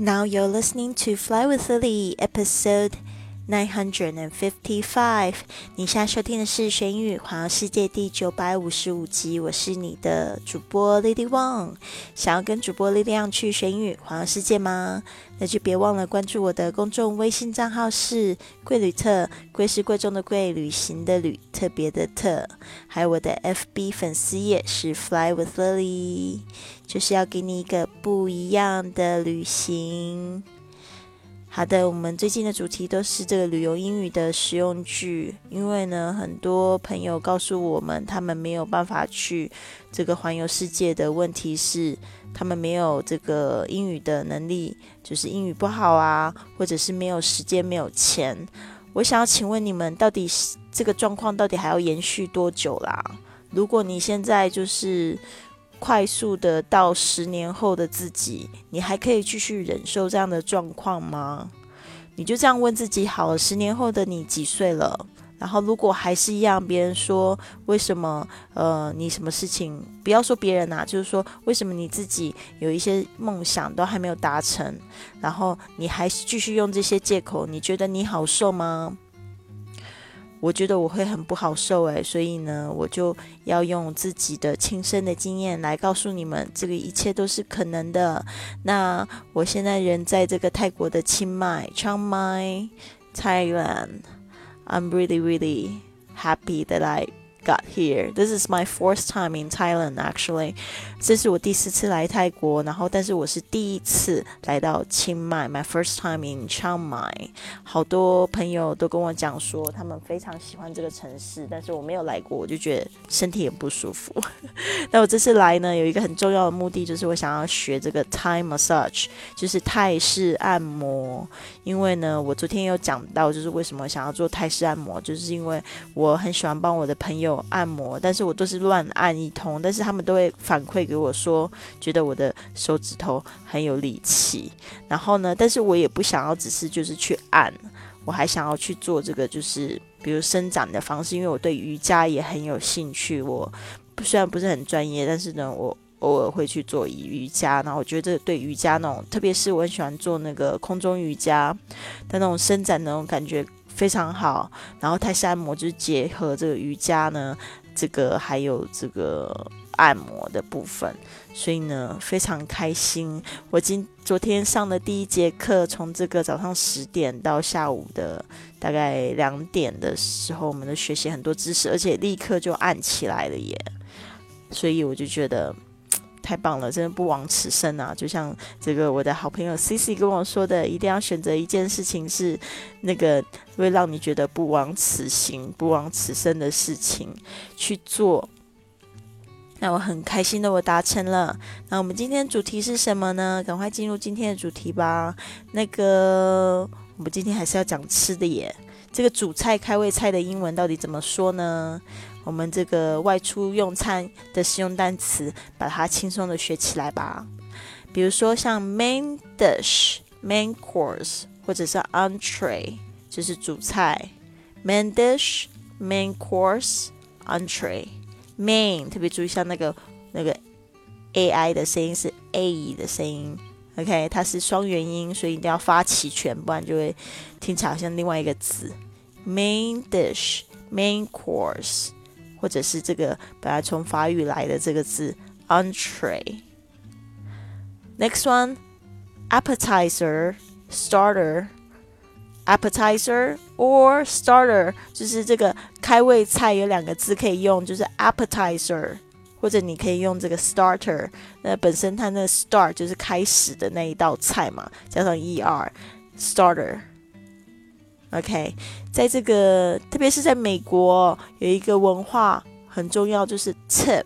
Now you're listening to Fly with Lily, episode nine hundred and fifty-five。你现在收听的是《玄宇环游世界》第九百五十五集。我是你的主播 Lily Wang。想要跟主播力量去玄宇环游世界吗？那就别忘了关注我的公众微信账号是“贵旅特”，贵是贵重的贵，旅行的旅，特别的特。还有我的 FB 粉丝页是 Fly with Lily。就是要给你一个不一样的旅行。好的，我们最近的主题都是这个旅游英语的实用句，因为呢，很多朋友告诉我们，他们没有办法去这个环游世界的问题是，他们没有这个英语的能力，就是英语不好啊，或者是没有时间、没有钱。我想要请问你们，到底这个状况到底还要延续多久啦？如果你现在就是。快速的到十年后的自己，你还可以继续忍受这样的状况吗？你就这样问自己好了。十年后的你几岁了？然后如果还是一样，别人说为什么？呃，你什么事情？不要说别人呐，就是说为什么你自己有一些梦想都还没有达成，然后你还是继续用这些借口？你觉得你好受吗？我觉得我会很不好受诶，所以呢，我就要用自己的亲身的经验来告诉你们，这个一切都是可能的。那我现在人在这个泰国的清迈 （Chiang Mai, Thailand）。I'm really, really happy that I. got here. This is my fourth time in Thailand actually. 这是我第四次来泰国，然后但是我是第一次来到清迈，my first time in Chiang Mai。好多朋友都跟我讲说，他们非常喜欢这个城市，但是我没有来过，我就觉得身体很不舒服。那我这次来呢，有一个很重要的目的，就是我想要学这个 Thai massage，就是泰式按摩。因为呢，我昨天有讲到，就是为什么想要做泰式按摩，就是因为我很喜欢帮我的朋友。有按摩，但是我都是乱按一通，但是他们都会反馈给我说，觉得我的手指头很有力气。然后呢，但是我也不想要只是就是去按，我还想要去做这个，就是比如伸展的方式，因为我对瑜伽也很有兴趣。我虽然不是很专业，但是呢，我偶尔会去做瑜伽。然后我觉得对瑜伽那种，特别是我很喜欢做那个空中瑜伽的那种伸展那种感觉。非常好，然后泰式按摩就是结合这个瑜伽呢，这个还有这个按摩的部分，所以呢非常开心。我今昨天上的第一节课，从这个早上十点到下午的大概两点的时候，我们都学习很多知识，而且立刻就按起来了耶，所以我就觉得。太棒了，真的不枉此生啊！就像这个我的好朋友 C C 跟我说的，一定要选择一件事情是那个会让你觉得不枉此行、不枉此生的事情去做。那我很开心的，我达成了。那我们今天主题是什么呢？赶快进入今天的主题吧。那个我们今天还是要讲吃的耶。这个主菜开胃菜的英文到底怎么说呢？我们这个外出用餐的使用单词，把它轻松的学起来吧。比如说像 main dish、main course，或者是 entree，就是主菜。main dish、main course、entree。main 特别注意一下那个那个 a i 的声音是 a 的声音，OK，它是双元音，所以一定要发齐全，不然就会听起来好像另外一个字。main dish、main course。或者是这个本来从法语来的这个字 entree。Next one, appetizer, starter, appetizer or starter，就是这个开胃菜有两个字可以用，就是 appetizer，或者你可以用这个 starter。那本身它那 start 就是开始的那一道菜嘛，加上 er，starter。OK，在这个，特别是在美国，有一个文化很重要，就是 tip，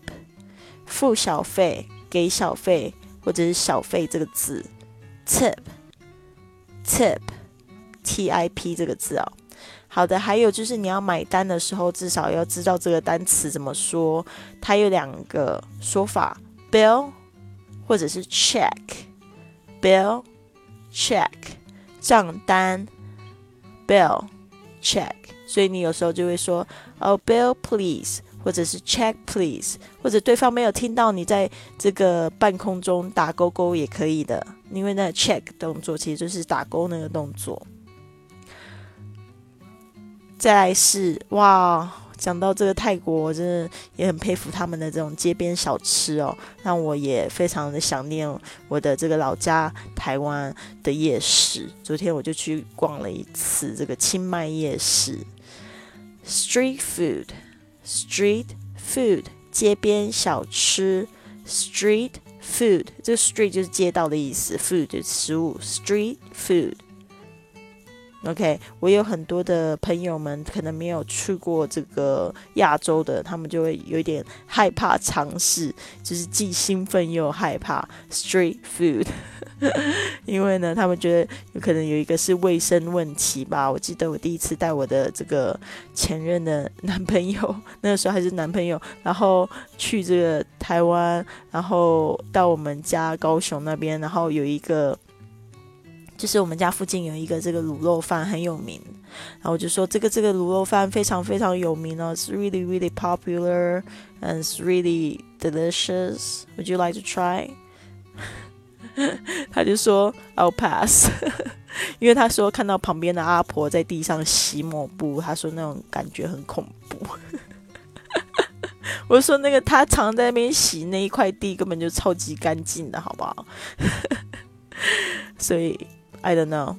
付小费、给小费或者是小费这个字，tip，tip，T I P 这个字哦。好的，还有就是你要买单的时候，至少要知道这个单词怎么说。它有两个说法，bill 或者是 check，bill，check，账单。Bill check，所以你有时候就会说，哦，bill please，或者是 check please，或者对方没有听到你在这个半空中打勾勾也可以的，因为那 check 动作其实就是打勾那个动作。再来是哇，讲到这个泰国，我真的也很佩服他们的这种街边小吃哦，让我也非常的想念我的这个老家台湾的夜市。昨天我就去逛了一次这个清迈夜市，street food，street food，街边小吃，street food，这个 street 就是街道的意思，food 就是食物，street food。OK，我有很多的朋友们可能没有去过这个亚洲的，他们就会有点害怕尝试，就是既兴奋又害怕 street food，因为呢，他们觉得有可能有一个是卫生问题吧。我记得我第一次带我的这个前任的男朋友，那个时候还是男朋友，然后去这个台湾，然后到我们家高雄那边，然后有一个。就是我们家附近有一个这个卤肉饭很有名，然后我就说这个这个卤肉饭非常非常有名哦，是 really really popular and it's really delicious. Would you like to try? 他就说 I'll pass，因为他说看到旁边的阿婆在地上洗抹布，他说那种感觉很恐怖。我说那个他常在那边洗那一块地根本就超级干净的，好不好？所以。I don't know.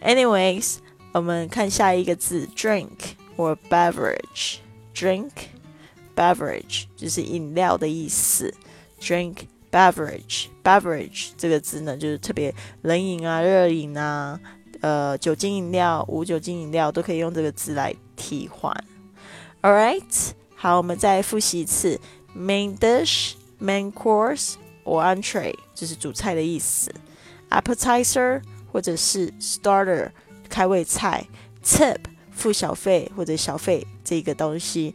Anyways，我们看下一个字，drink or beverage. Drink, beverage 就是饮料的意思。Drink, beverage, beverage 这个字呢，就是特别冷饮啊、热饮啊、呃酒精饮料、无酒精饮料都可以用这个字来替换。All right，好，我们再复习一次：main dish, main course or entree，就是主菜的意思。Appetizer 或者是 starter 开胃菜，tip 付小费或者小费这个东西，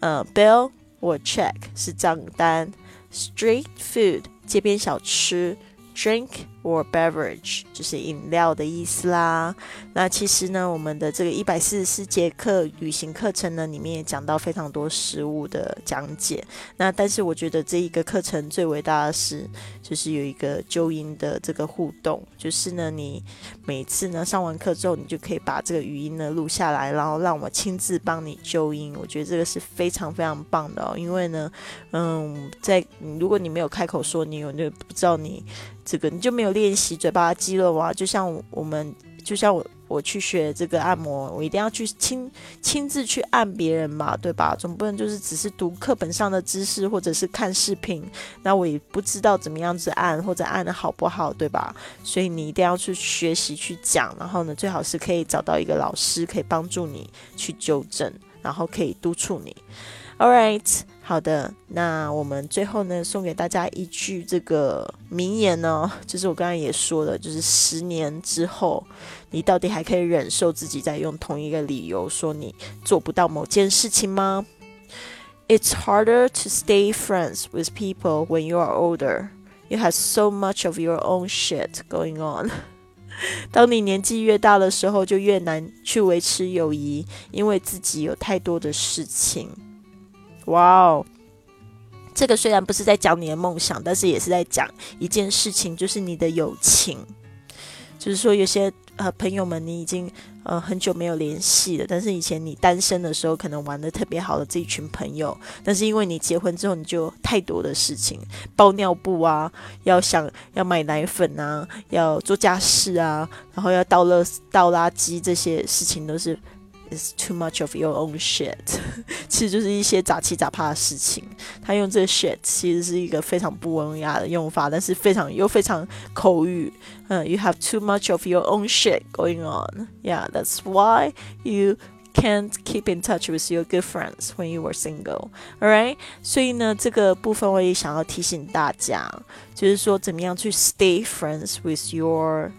呃，bill 或 check 是账单，street food 街边小吃，drink。or beverage 就是饮料的意思啦。那其实呢，我们的这个一百四十四节课旅行课程呢，里面也讲到非常多食物的讲解。那但是我觉得这一个课程最伟大的是，就是有一个纠音的这个互动，就是呢，你每次呢上完课之后，你就可以把这个语音呢录下来，然后让我亲自帮你纠音。我觉得这个是非常非常棒的哦，因为呢，嗯，在如果你没有开口说，你有就不知道你。这个你就没有练习嘴巴的肌肉啊？就像我们，就像我，我去学这个按摩，我一定要去亲亲自去按别人嘛，对吧？总不能就是只是读课本上的知识，或者是看视频，那我也不知道怎么样子按，或者按的好不好，对吧？所以你一定要去学习去讲，然后呢，最好是可以找到一个老师，可以帮助你去纠正，然后可以督促你。All right。好的，那我们最后呢，送给大家一句这个名言呢，就是我刚才也说了，就是十年之后，你到底还可以忍受自己在用同一个理由说你做不到某件事情吗？It's harder to stay friends with people when you are older. You have so much of your own shit going on. 当你年纪越大的时候，就越难去维持友谊，因为自己有太多的事情。哇哦，这个虽然不是在讲你的梦想，但是也是在讲一件事情，就是你的友情。就是说，有些呃朋友们，你已经呃很久没有联系了，但是以前你单身的时候，可能玩的特别好的这一群朋友，但是因为你结婚之后，你就太多的事情，包尿布啊，要想要买奶粉啊，要做家事啊，然后要倒垃倒垃圾，这些事情都是。Is too much of your own shit，其实就是一些杂七杂八的事情。他用这个 shit 其实是一个非常不文雅的用法，但是非常又非常口语。嗯，You have too much of your own shit going on. Yeah, that's why you can't keep in touch with your good friends when you were single. Alright，所以呢，这个部分我也想要提醒大家，就是说怎么样去 stay friends with your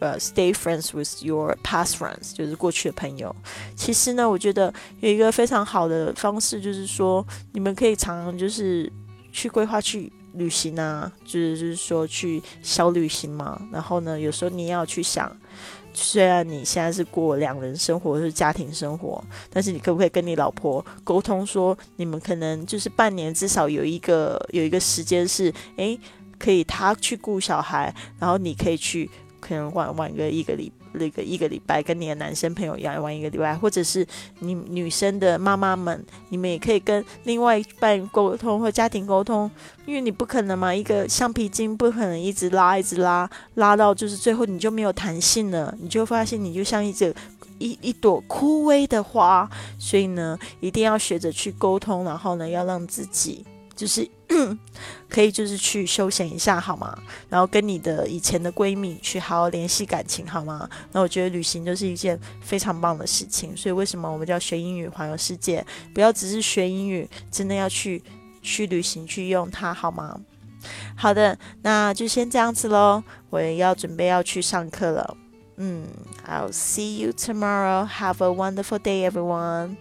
呃，stay friends with your past friends，就是过去的朋友。其实呢，我觉得有一个非常好的方式，就是说你们可以常常就是去规划去旅行啊，就是就是说去小旅行嘛。然后呢，有时候你要去想，虽然你现在是过两人生活或是家庭生活，但是你可不可以跟你老婆沟通说，你们可能就是半年至少有一个有一个时间是，诶，可以他去顾小孩，然后你可以去可能玩玩个一个礼。那个一个礼拜跟你的男生朋友一样玩一个礼拜，或者是你女生的妈妈们，你们也可以跟另外一半沟通或家庭沟通，因为你不可能嘛，一个橡皮筋不可能一直拉一直拉，拉到就是最后你就没有弹性了，你就发现你就像一只一一朵枯萎的花，所以呢，一定要学着去沟通，然后呢，要让自己。就是 可以，就是去休闲一下，好吗？然后跟你的以前的闺蜜去好好联系感情，好吗？那我觉得旅行就是一件非常棒的事情。所以为什么我们叫学英语环游世界？不要只是学英语，真的要去去旅行去用它，好吗？好的，那就先这样子喽。我也要准备要去上课了。嗯，I'll see you tomorrow. Have a wonderful day, everyone.